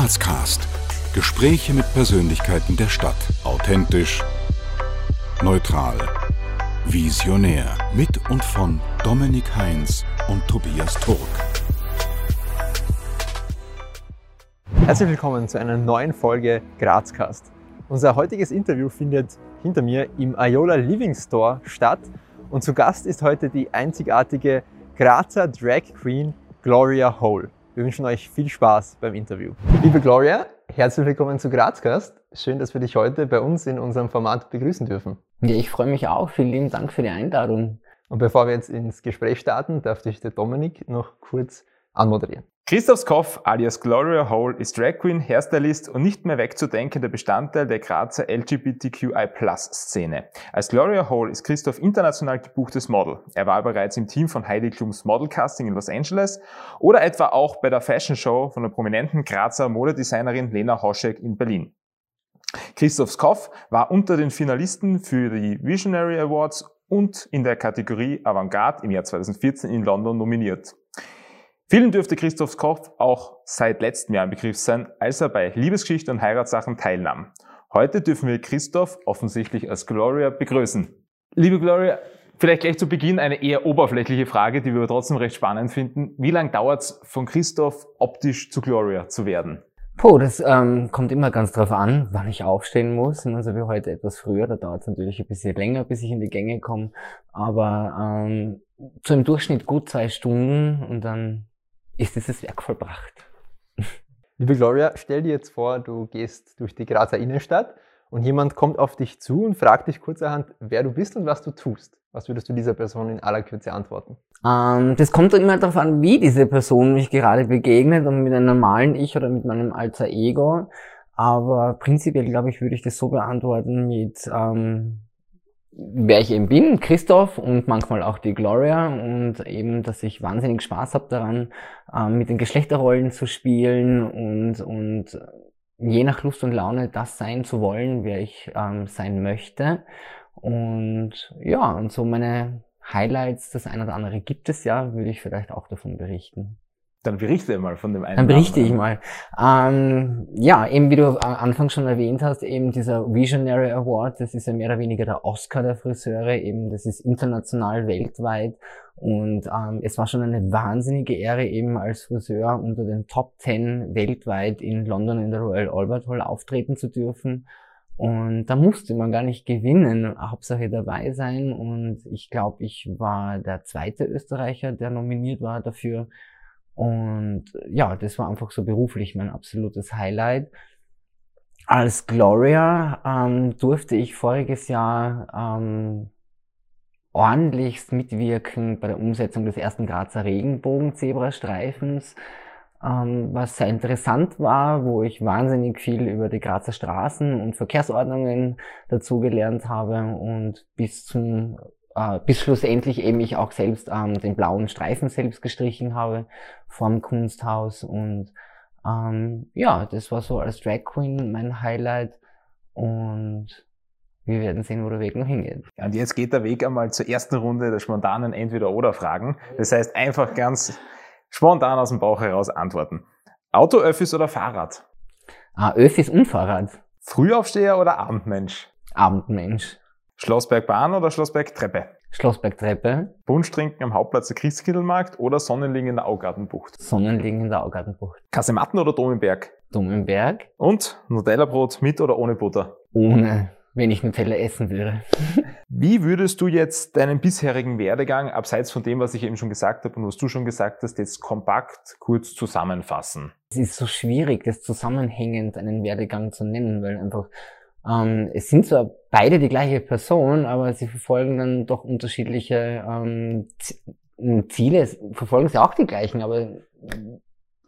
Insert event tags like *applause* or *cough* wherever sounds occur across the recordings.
Grazcast. Gespräche mit Persönlichkeiten der Stadt. Authentisch, neutral, visionär. Mit und von Dominik Heinz und Tobias Turk. Herzlich willkommen zu einer neuen Folge Grazcast. Unser heutiges Interview findet hinter mir im Ayola Living Store statt und zu Gast ist heute die einzigartige Grazer Drag Queen Gloria Hole. Wir wünschen euch viel Spaß beim Interview. Liebe Gloria, herzlich willkommen zu Grazcast. Schön, dass wir dich heute bei uns in unserem Format begrüßen dürfen. Ja, ich freue mich auch. Vielen lieben Dank für die Einladung. Und bevor wir jetzt ins Gespräch starten, darf dich der Dominik noch kurz anmoderieren. Christoph Skoff alias Gloria Hole ist Drag Queen, Hairstylist und nicht mehr wegzudenkender Bestandteil der Grazer LGBTQI-Plus-Szene. Als Gloria Hole ist Christoph international gebuchtes Model. Er war bereits im Team von Heidi Klums Modelcasting in Los Angeles oder etwa auch bei der Fashion Show von der prominenten Grazer Modedesignerin Lena Hoschek in Berlin. Christoph Skoff war unter den Finalisten für die Visionary Awards und in der Kategorie Avantgarde im Jahr 2014 in London nominiert. Vielen dürfte Christophs Kopf auch seit letztem Jahr ein Begriff sein, als er bei Liebesgeschichte und Heiratssachen teilnahm. Heute dürfen wir Christoph offensichtlich als Gloria begrüßen. Liebe Gloria, vielleicht gleich zu Beginn eine eher oberflächliche Frage, die wir aber trotzdem recht spannend finden. Wie lange dauert es von Christoph optisch zu Gloria zu werden? Puh, das ähm, kommt immer ganz drauf an, wann ich aufstehen muss. Also wie heute etwas früher, da dauert es natürlich ein bisschen länger, bis ich in die Gänge komme. Aber ähm, so im Durchschnitt gut zwei Stunden und dann ist dieses Werk vollbracht. *laughs* Liebe Gloria, stell dir jetzt vor, du gehst durch die Grazer Innenstadt und jemand kommt auf dich zu und fragt dich kurzerhand, wer du bist und was du tust. Was würdest du dieser Person in aller Kürze antworten? Ähm, das kommt immer darauf an, wie diese Person mich gerade begegnet und mit einem normalen Ich oder mit meinem alter Ego. Aber prinzipiell, glaube ich, würde ich das so beantworten mit, ähm, wer ich eben bin, Christoph und manchmal auch die Gloria und eben, dass ich wahnsinnig Spaß habe daran, ähm, mit den Geschlechterrollen zu spielen und, und je nach Lust und Laune das sein zu wollen, wer ich ähm, sein möchte. Und ja, und so meine Highlights, das eine oder andere gibt es ja, würde ich vielleicht auch davon berichten. Dann berichte mal von dem einen. Dann berichte ich mal. Ähm, ja, eben wie du anfangs schon erwähnt hast, eben dieser Visionary Award, das ist ja mehr oder weniger der Oscar der Friseure, eben das ist international, weltweit. Und ähm, es war schon eine wahnsinnige Ehre, eben als Friseur unter den Top 10 weltweit in London in der Royal Albert Hall auftreten zu dürfen. Und da musste man gar nicht gewinnen, Hauptsache dabei sein. Und ich glaube, ich war der zweite Österreicher, der nominiert war dafür. Und ja, das war einfach so beruflich mein absolutes Highlight. Als Gloria ähm, durfte ich voriges Jahr ähm, ordentlichst mitwirken bei der Umsetzung des ersten Grazer Regenbogen-Zebrastreifens, ähm, was sehr interessant war, wo ich wahnsinnig viel über die Grazer Straßen und Verkehrsordnungen dazugelernt habe und bis zum äh, bis schlussendlich eben ich auch selbst ähm, den blauen Streifen selbst gestrichen habe vom Kunsthaus und ähm, ja, das war so als Drag Queen mein Highlight und wir werden sehen, wo der Weg noch hingeht. Und jetzt geht der Weg einmal zur ersten Runde der spontanen Entweder-Oder-Fragen. Das heißt, einfach ganz spontan aus dem Bauch heraus antworten. Auto, Öffis oder Fahrrad? Ah, Öffis und Fahrrad. Frühaufsteher oder Abendmensch? Abendmensch. Schlossbergbahn oder Schlossbergtreppe? Schlossbergtreppe. Punsch trinken am Hauptplatz der Christkindlmarkt oder Sonnenliegen in der Augartenbucht? Sonnenliegen in der Augartenbucht. Kasematten oder Dom im Berg? Dom im Berg. Und Nutella-Brot mit oder ohne Butter? Ohne, wenn ich Nutella essen würde. *laughs* Wie würdest du jetzt deinen bisherigen Werdegang, abseits von dem, was ich eben schon gesagt habe und was du schon gesagt hast, jetzt kompakt kurz zusammenfassen? Es ist so schwierig, das zusammenhängend einen Werdegang zu nennen, weil einfach ähm, es sind zwar beide die gleiche Person, aber sie verfolgen dann doch unterschiedliche ähm, Ziele. Verfolgen sie auch die gleichen, aber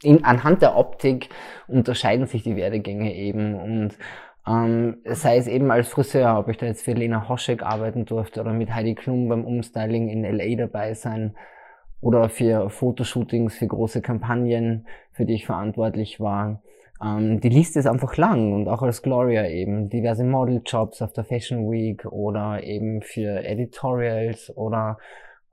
in, anhand der Optik unterscheiden sich die Werdegänge eben und ähm, sei es eben als Friseur, ob ich da jetzt für Lena Hoschek arbeiten durfte oder mit Heidi Klum beim Umstyling in LA dabei sein oder für Fotoshootings, für große Kampagnen, für die ich verantwortlich war. Ähm, die Liste ist einfach lang und auch als Gloria eben diverse Modeljobs auf der Fashion Week oder eben für Editorials oder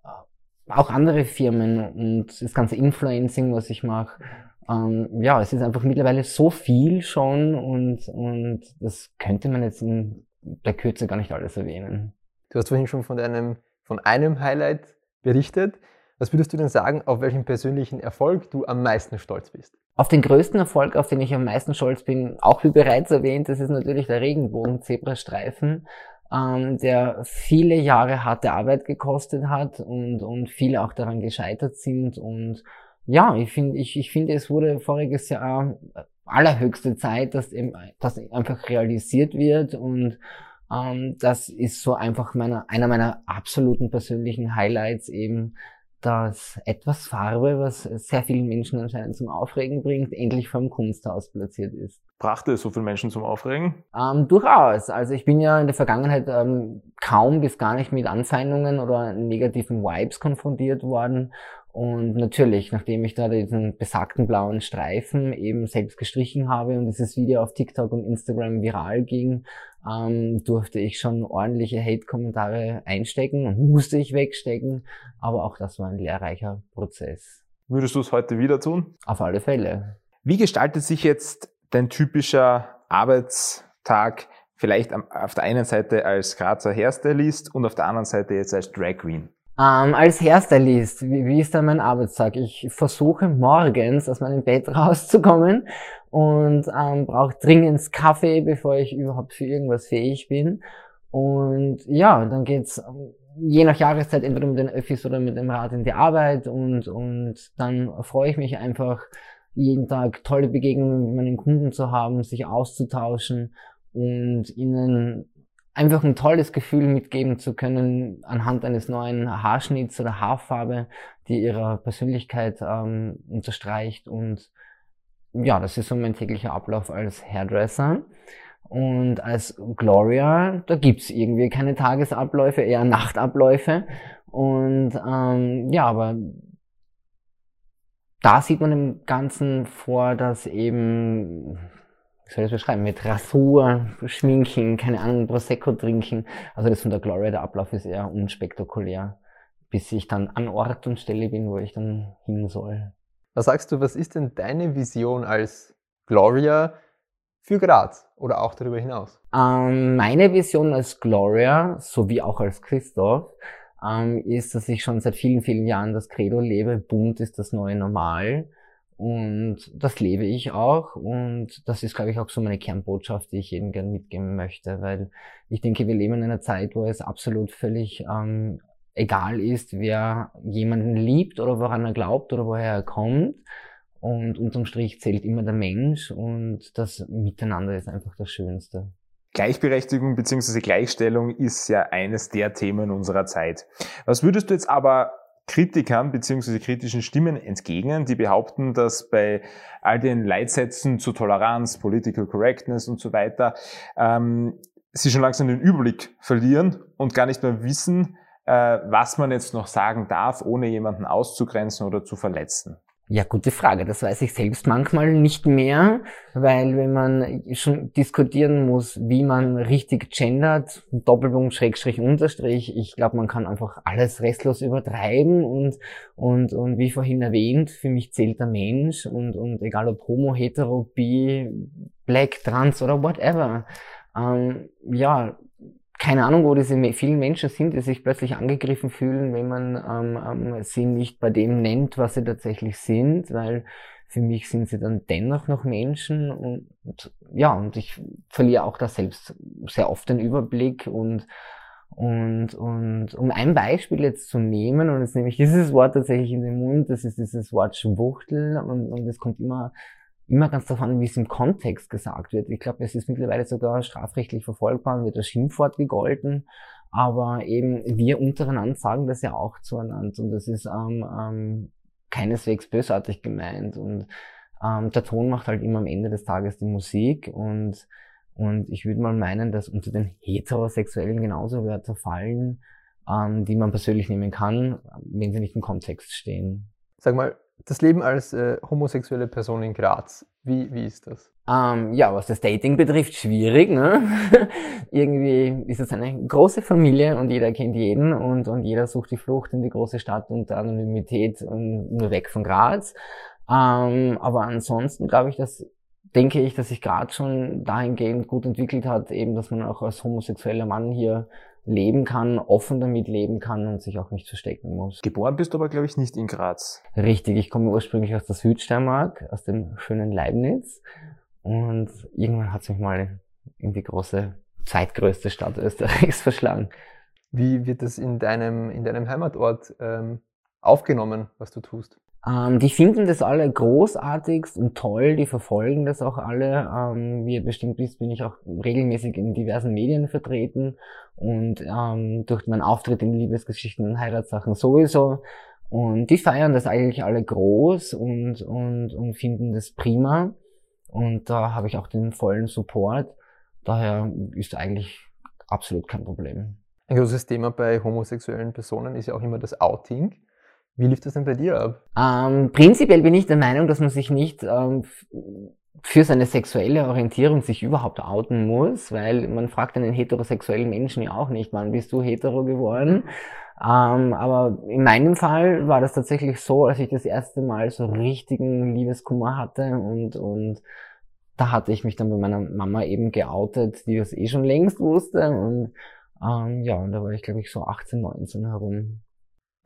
äh, auch andere Firmen und das ganze Influencing, was ich mache. ähm, ja, es ist einfach mittlerweile so viel schon und, und das könnte man jetzt in der Kürze gar nicht alles erwähnen. Du hast vorhin schon von einem, von einem Highlight berichtet. Was würdest du denn sagen, auf welchen persönlichen Erfolg du am meisten stolz bist? Auf den größten Erfolg, auf den ich am meisten stolz bin, auch wie bereits erwähnt, das ist natürlich der Regenbogen-Zebrastreifen, ähm, der viele Jahre harte Arbeit gekostet hat und, und viele auch daran gescheitert sind. Und ja, ich finde, ich, ich finde, es wurde voriges Jahr allerhöchste Zeit, dass eben, das einfach realisiert wird und ähm, das ist so einfach meiner, einer meiner absoluten persönlichen Highlights eben, dass etwas Farbe, was sehr vielen Menschen anscheinend zum Aufregen bringt, endlich vom Kunsthaus platziert ist. Brachte es so viele Menschen zum Aufregen? Ähm, durchaus. Also ich bin ja in der Vergangenheit ähm, kaum bis gar nicht mit Anfeindungen oder negativen Vibes konfrontiert worden. Und natürlich, nachdem ich da diesen besagten blauen Streifen eben selbst gestrichen habe und dieses Video auf TikTok und Instagram viral ging, ähm, durfte ich schon ordentliche Hate-Kommentare einstecken und musste ich wegstecken. Aber auch das war ein lehrreicher Prozess. Würdest du es heute wieder tun? Auf alle Fälle. Wie gestaltet sich jetzt dein typischer Arbeitstag vielleicht auf der einen Seite als Grazer Hairstylist und auf der anderen Seite jetzt als Drag Queen? Ähm, als Hairstylist, wie, wie ist da mein Arbeitstag? Ich versuche morgens aus meinem Bett *laughs* rauszukommen und ähm, brauche dringend Kaffee, bevor ich überhaupt für irgendwas fähig bin. Und ja, dann geht's ähm, je nach Jahreszeit entweder mit den Öffis oder mit dem Rad in die Arbeit und, und dann freue ich mich einfach, jeden Tag tolle Begegnungen mit meinen Kunden zu haben, sich auszutauschen und ihnen einfach ein tolles Gefühl mitgeben zu können anhand eines neuen Haarschnitts oder Haarfarbe, die ihre Persönlichkeit ähm, unterstreicht. Und ja, das ist so mein täglicher Ablauf als Hairdresser. Und als Gloria, da gibt's irgendwie keine Tagesabläufe, eher Nachtabläufe. Und ähm, ja, aber da sieht man im Ganzen vor, dass eben wie soll ich das beschreiben, mit Rasur, Schminken, keine Ahnung, Prosecco trinken. Also das von der Gloria, der Ablauf ist eher unspektakulär, bis ich dann an Ort und Stelle bin, wo ich dann hin soll. Was sagst du, was ist denn deine Vision als Gloria für Graz oder auch darüber hinaus? Ähm, meine Vision als Gloria, sowie auch als Christoph, ähm, ist, dass ich schon seit vielen, vielen Jahren das Credo lebe, bunt ist das neue Normal. Und das lebe ich auch. Und das ist, glaube ich, auch so meine Kernbotschaft, die ich jedem gerne mitgeben möchte. Weil ich denke, wir leben in einer Zeit, wo es absolut völlig ähm, egal ist, wer jemanden liebt oder woran er glaubt oder woher er kommt. Und unterm Strich zählt immer der Mensch und das Miteinander ist einfach das Schönste. Gleichberechtigung bzw. Gleichstellung ist ja eines der Themen unserer Zeit. Was würdest du jetzt aber Kritikern bzw. kritischen Stimmen entgegnen, die behaupten, dass bei all den Leitsätzen zu Toleranz, Political Correctness und so weiter ähm, sie schon langsam den Überblick verlieren und gar nicht mehr wissen, äh, was man jetzt noch sagen darf, ohne jemanden auszugrenzen oder zu verletzen. Ja, gute Frage. Das weiß ich selbst manchmal nicht mehr, weil wenn man schon diskutieren muss, wie man richtig gendert, Doppelpunkt, Schrägstrich, Unterstrich, ich glaube, man kann einfach alles restlos übertreiben und, und, und wie vorhin erwähnt, für mich zählt der Mensch und, und egal ob homo, hetero, bi, black, trans oder whatever. Ähm, ja, keine Ahnung, wo diese vielen Menschen sind, die sich plötzlich angegriffen fühlen, wenn man ähm, ähm, sie nicht bei dem nennt, was sie tatsächlich sind, weil für mich sind sie dann dennoch noch Menschen und, und ja, und ich verliere auch da selbst sehr oft den Überblick und und, und um ein Beispiel jetzt zu nehmen, und jetzt nehme ich dieses Wort tatsächlich in den Mund, das ist dieses Wort Schwuchtel und, und es kommt immer immer ganz davon, wie es im Kontext gesagt wird. Ich glaube, es ist mittlerweile sogar strafrechtlich verfolgbar und wird als Schimpfwort gegolten. Aber eben wir untereinander sagen das ja auch zueinander und das ist ähm, ähm, keineswegs bösartig gemeint. Und ähm, der Ton macht halt immer am Ende des Tages die Musik und und ich würde mal meinen, dass unter den Heterosexuellen genauso Wörter fallen, ähm, die man persönlich nehmen kann, wenn sie nicht im Kontext stehen. Sag mal, das Leben als äh, homosexuelle Person in Graz, wie, wie ist das? Ähm, ja, was das Dating betrifft, schwierig. Ne? *laughs* Irgendwie ist es eine große Familie und jeder kennt jeden und, und jeder sucht die Flucht in die große Stadt und Anonymität und nur weg von Graz. Ähm, aber ansonsten glaube ich, dass denke ich, dass sich gerade schon dahingehend gut entwickelt hat, eben, dass man auch als homosexueller Mann hier leben kann, offen damit leben kann und sich auch nicht verstecken muss. Geboren bist du aber, glaube ich, nicht in Graz. Richtig, ich komme ursprünglich aus der Südsteiermark, aus dem schönen Leibniz. Und irgendwann hat es mich mal in die große, zweitgrößte Stadt *laughs* Österreichs verschlagen. Wie wird das in deinem, in deinem Heimatort ähm, aufgenommen, was du tust? Ähm, die finden das alle großartigst und toll, die verfolgen das auch alle. Ähm, wie ihr bestimmt wisst, bin ich auch regelmäßig in diversen Medien vertreten und ähm, durch meinen Auftritt in Liebesgeschichten und Heiratssachen sowieso. Und die feiern das eigentlich alle groß und, und, und finden das prima. Und da habe ich auch den vollen Support. Daher ist eigentlich absolut kein Problem. Ein großes Thema bei homosexuellen Personen ist ja auch immer das Outing. Wie lief das denn bei dir ab? Ähm, prinzipiell bin ich der Meinung, dass man sich nicht ähm, für seine sexuelle Orientierung sich überhaupt outen muss, weil man fragt einen heterosexuellen Menschen ja auch nicht, wann bist du hetero geworden? Ähm, aber in meinem Fall war das tatsächlich so, als ich das erste Mal so richtigen Liebeskummer hatte und, und da hatte ich mich dann bei meiner Mama eben geoutet, die das eh schon längst wusste und ähm, ja, und da war ich glaube ich so 18, 19 herum.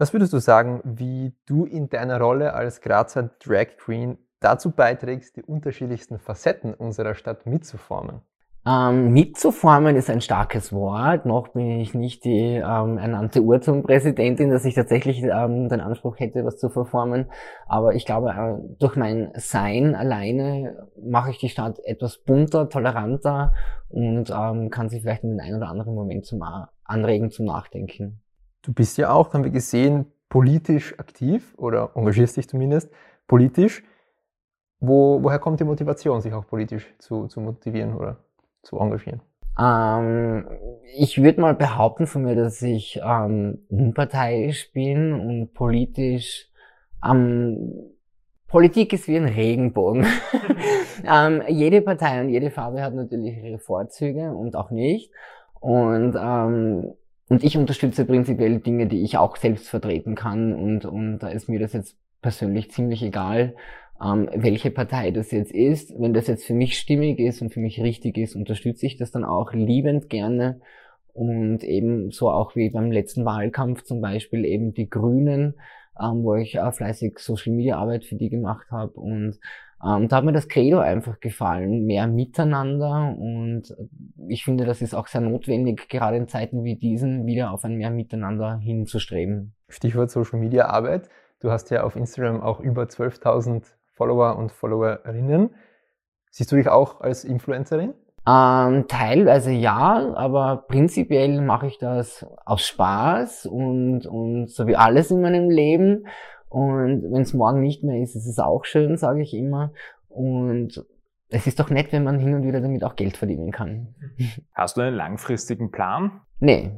Was würdest du sagen, wie du in deiner Rolle als Grazer Drag Queen dazu beiträgst, die unterschiedlichsten Facetten unserer Stadt mitzuformen? Ähm, mitzuformen ist ein starkes Wort. Noch bin ich nicht die ähm, ernannte Urturmpräsidentin, dass ich tatsächlich ähm, den Anspruch hätte, was zu verformen. Aber ich glaube, äh, durch mein Sein alleine mache ich die Stadt etwas bunter, toleranter und ähm, kann sich vielleicht in den einen oder anderen Moment zum anregen zum Nachdenken. Du bist ja auch, haben wir gesehen, politisch aktiv oder engagierst dich zumindest politisch. Wo, woher kommt die Motivation, sich auch politisch zu, zu motivieren oder zu engagieren? Ähm, ich würde mal behaupten von mir, dass ich ähm, unparteiisch bin und politisch ähm, Politik ist wie ein Regenbogen. *laughs* ähm, jede Partei und jede Farbe hat natürlich ihre Vorzüge und auch nicht. Und ähm, und ich unterstütze prinzipiell Dinge, die ich auch selbst vertreten kann. Und, und da ist mir das jetzt persönlich ziemlich egal, ähm, welche Partei das jetzt ist. Wenn das jetzt für mich stimmig ist und für mich richtig ist, unterstütze ich das dann auch liebend gerne. Und eben so auch wie beim letzten Wahlkampf zum Beispiel eben die Grünen, ähm, wo ich äh, fleißig Social Media Arbeit für die gemacht habe und ähm, da hat mir das Credo einfach gefallen, mehr Miteinander und ich finde, das ist auch sehr notwendig, gerade in Zeiten wie diesen wieder auf ein mehr Miteinander hinzustreben. Stichwort Social Media Arbeit. Du hast ja auf Instagram auch über 12.000 Follower und Followerinnen. Siehst du dich auch als Influencerin? Ähm, teilweise ja, aber prinzipiell mache ich das aus Spaß und, und so wie alles in meinem Leben. Und wenn es morgen nicht mehr ist, ist es auch schön, sage ich immer. Und es ist doch nett, wenn man hin und wieder damit auch Geld verdienen kann. Hast du einen langfristigen Plan? Nee.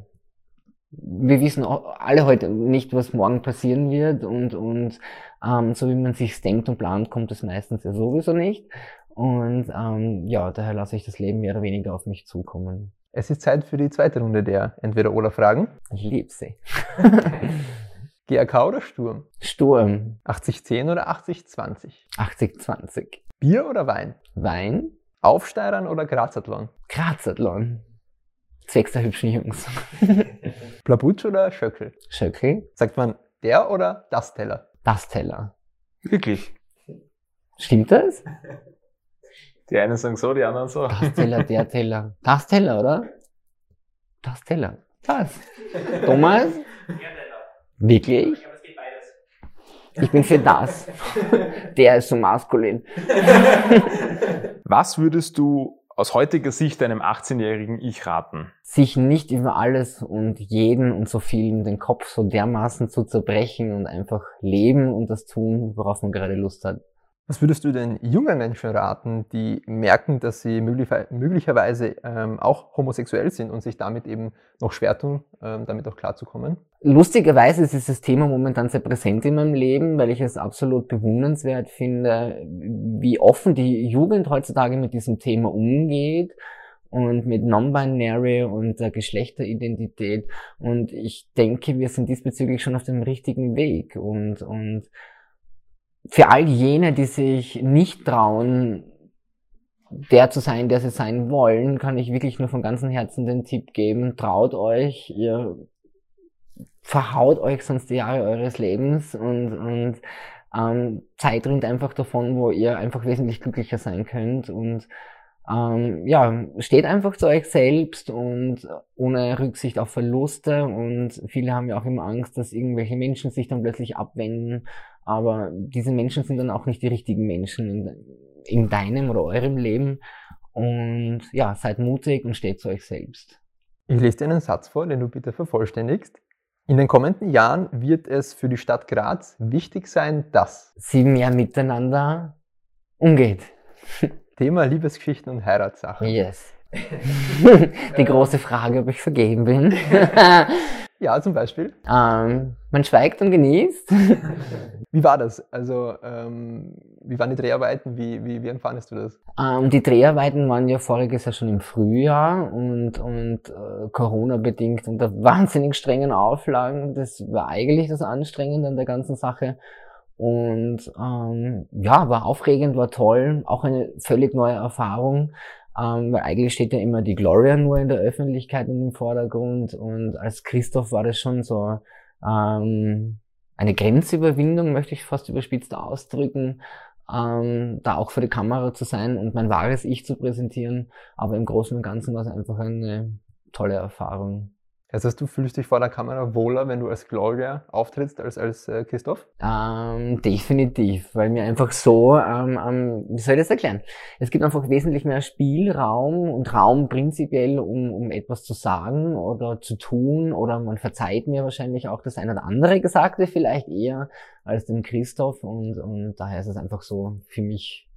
Wir wissen alle heute nicht, was morgen passieren wird und, und ähm, so wie man sich denkt und plant, kommt es meistens ja sowieso nicht. Und ähm, ja, daher lasse ich das Leben mehr oder weniger auf mich zukommen. Es ist Zeit für die zweite Runde der Entweder-Oder-Fragen. Ich liebe sie. *laughs* GRK oder Sturm? Sturm. 80-10 oder 80-20? 80-20. Bier oder Wein? Wein. Aufsteirern oder Grazathlon? Grazathlon. Zwecks der hübschen Jungs. *laughs* Plabutsch oder Schöckel? Schöckel. Sagt man der oder das Teller? Das Teller. Wirklich? Stimmt das? Die einen sagen so, die anderen so. Das Teller, der Teller. Das Teller, oder? Das Teller. Das. *laughs* Thomas? Wirklich? Ich bin für das. Der ist so maskulin. *laughs* Was würdest du aus heutiger Sicht einem 18-jährigen Ich raten? Sich nicht über alles und jeden und so vielen den Kopf so dermaßen zu zerbrechen und einfach leben und das tun, worauf man gerade Lust hat. Was würdest du den jungen Menschen raten, die merken, dass sie möglicherweise ähm, auch homosexuell sind und sich damit eben noch schwer tun, ähm, damit auch klarzukommen? Lustigerweise ist dieses Thema momentan sehr präsent in meinem Leben, weil ich es absolut bewundernswert finde, wie offen die Jugend heutzutage mit diesem Thema umgeht und mit Non-Binary und der Geschlechteridentität. Und ich denke, wir sind diesbezüglich schon auf dem richtigen Weg und, und für all jene, die sich nicht trauen, der zu sein, der sie sein wollen, kann ich wirklich nur von ganzem Herzen den Tipp geben, traut euch, ihr verhaut euch sonst die Jahre eures Lebens und, und ähm, Zeit rinnt einfach davon, wo ihr einfach wesentlich glücklicher sein könnt und ähm, ja, steht einfach zu euch selbst und ohne Rücksicht auf Verluste und viele haben ja auch immer Angst, dass irgendwelche Menschen sich dann plötzlich abwenden, aber diese Menschen sind dann auch nicht die richtigen Menschen in, in deinem oder eurem Leben und ja, seid mutig und steht zu euch selbst. Ich lese dir einen Satz vor, den du bitte vervollständigst. In den kommenden Jahren wird es für die Stadt Graz wichtig sein, dass sie mehr miteinander umgeht. *laughs* Thema Liebesgeschichten und Heiratssachen. Yes. *laughs* die große Frage, ob ich vergeben bin. *laughs* ja, zum Beispiel. Ähm, man schweigt und genießt. *laughs* wie war das? Also, ähm, wie waren die Dreharbeiten? Wie, wie, wie empfandest du das? Ähm, die Dreharbeiten waren ja voriges Jahr schon im Frühjahr und, und äh, Corona-bedingt unter wahnsinnig strengen Auflagen. Das war eigentlich das Anstrengende an der ganzen Sache. Und ähm, ja, war aufregend, war toll, auch eine völlig neue Erfahrung, ähm, weil eigentlich steht ja immer die Gloria nur in der Öffentlichkeit und im Vordergrund. Und als Christoph war das schon so ähm, eine Grenzüberwindung, möchte ich fast überspitzt ausdrücken, ähm, da auch für die Kamera zu sein und mein wahres Ich zu präsentieren. Aber im Großen und Ganzen war es einfach eine tolle Erfahrung. Das heißt, du fühlst dich vor der Kamera wohler, wenn du als Gloria auftrittst, als als äh, Christoph? Ähm, definitiv, weil mir einfach so, ähm, ähm, wie soll ich das erklären? Es gibt einfach wesentlich mehr Spielraum und Raum prinzipiell, um, um etwas zu sagen oder zu tun oder man verzeiht mir wahrscheinlich auch das eine oder andere Gesagte vielleicht eher als dem Christoph und, und daher ist es einfach so für mich,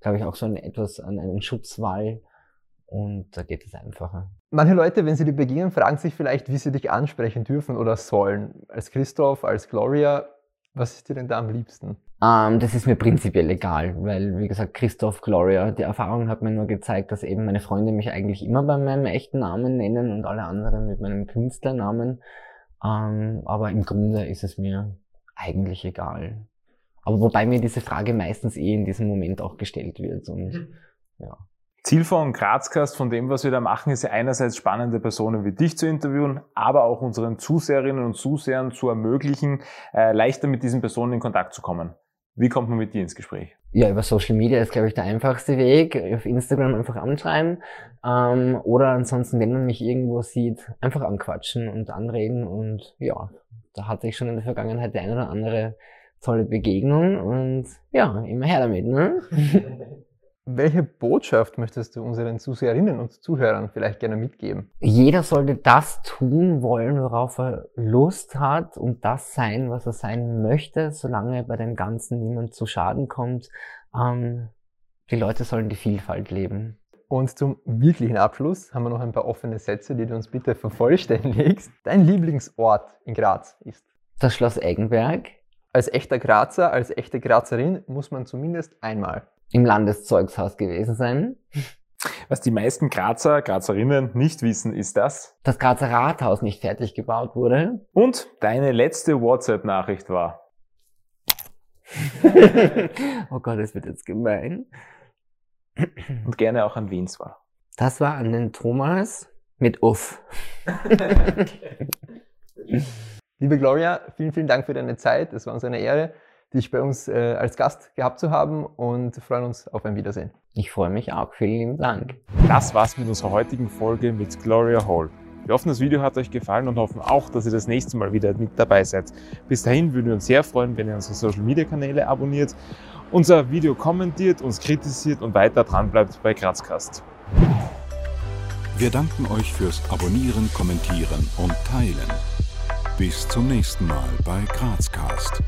glaube ich, auch so ein etwas an einen Schutzwall und da geht es einfacher. Manche Leute, wenn sie dir begegnen, fragen sich vielleicht, wie sie dich ansprechen dürfen oder sollen. Als Christoph, als Gloria, was ist dir denn da am liebsten? Um, ähm, das ist mir prinzipiell egal, weil, wie gesagt, Christoph, Gloria, die Erfahrung hat mir nur gezeigt, dass eben meine Freunde mich eigentlich immer bei meinem echten Namen nennen und alle anderen mit meinem Künstlernamen. Um, ähm, aber im Grunde ist es mir eigentlich egal. Aber wobei mir diese Frage meistens eh in diesem Moment auch gestellt wird und *laughs* ja. Ziel von Grazcast, von dem, was wir da machen, ist ja einerseits spannende Personen wie dich zu interviewen, aber auch unseren Zuseherinnen und Zusehern zu ermöglichen, äh, leichter mit diesen Personen in Kontakt zu kommen. Wie kommt man mit dir ins Gespräch? Ja, über Social Media ist, glaube ich, der einfachste Weg. Auf Instagram einfach anschreiben. Ähm, oder ansonsten, wenn man mich irgendwo sieht, einfach anquatschen und anreden. Und ja, da hatte ich schon in der Vergangenheit die eine oder andere tolle Begegnung. Und ja, immer her damit. Ne? *laughs* Welche Botschaft möchtest du unseren Zuseherinnen und Zuhörern vielleicht gerne mitgeben? Jeder sollte das tun wollen, worauf er Lust hat und das sein, was er sein möchte, solange bei dem Ganzen niemand zu Schaden kommt. Ähm, die Leute sollen die Vielfalt leben. Und zum wirklichen Abschluss haben wir noch ein paar offene Sätze, die du uns bitte vervollständigst. Dein Lieblingsort in Graz ist? Das Schloss Eggenberg. Als echter Grazer, als echte Grazerin muss man zumindest einmal im Landeszeugshaus gewesen sein. Was die meisten Grazer, Grazerinnen nicht wissen, ist das? Das Grazer Rathaus nicht fertig gebaut wurde. Und deine letzte WhatsApp-Nachricht war? *laughs* oh Gott, das wird jetzt gemein. Und gerne auch an wen es war. Das war an den Thomas mit Uff. *laughs* *laughs* Liebe Gloria, vielen, vielen Dank für deine Zeit. Es war uns eine Ehre dich bei uns äh, als Gast gehabt zu haben und freuen uns auf ein Wiedersehen. Ich freue mich auch. Vielen lieben Dank. Das war's mit unserer heutigen Folge mit Gloria Hall. Wir hoffen, das Video hat euch gefallen und hoffen auch, dass ihr das nächste Mal wieder mit dabei seid. Bis dahin würden wir uns sehr freuen, wenn ihr unsere Social Media Kanäle abonniert, unser Video kommentiert, uns kritisiert und weiter dran bleibt bei Grazcast. Wir danken euch fürs Abonnieren, Kommentieren und Teilen. Bis zum nächsten Mal bei Grazcast.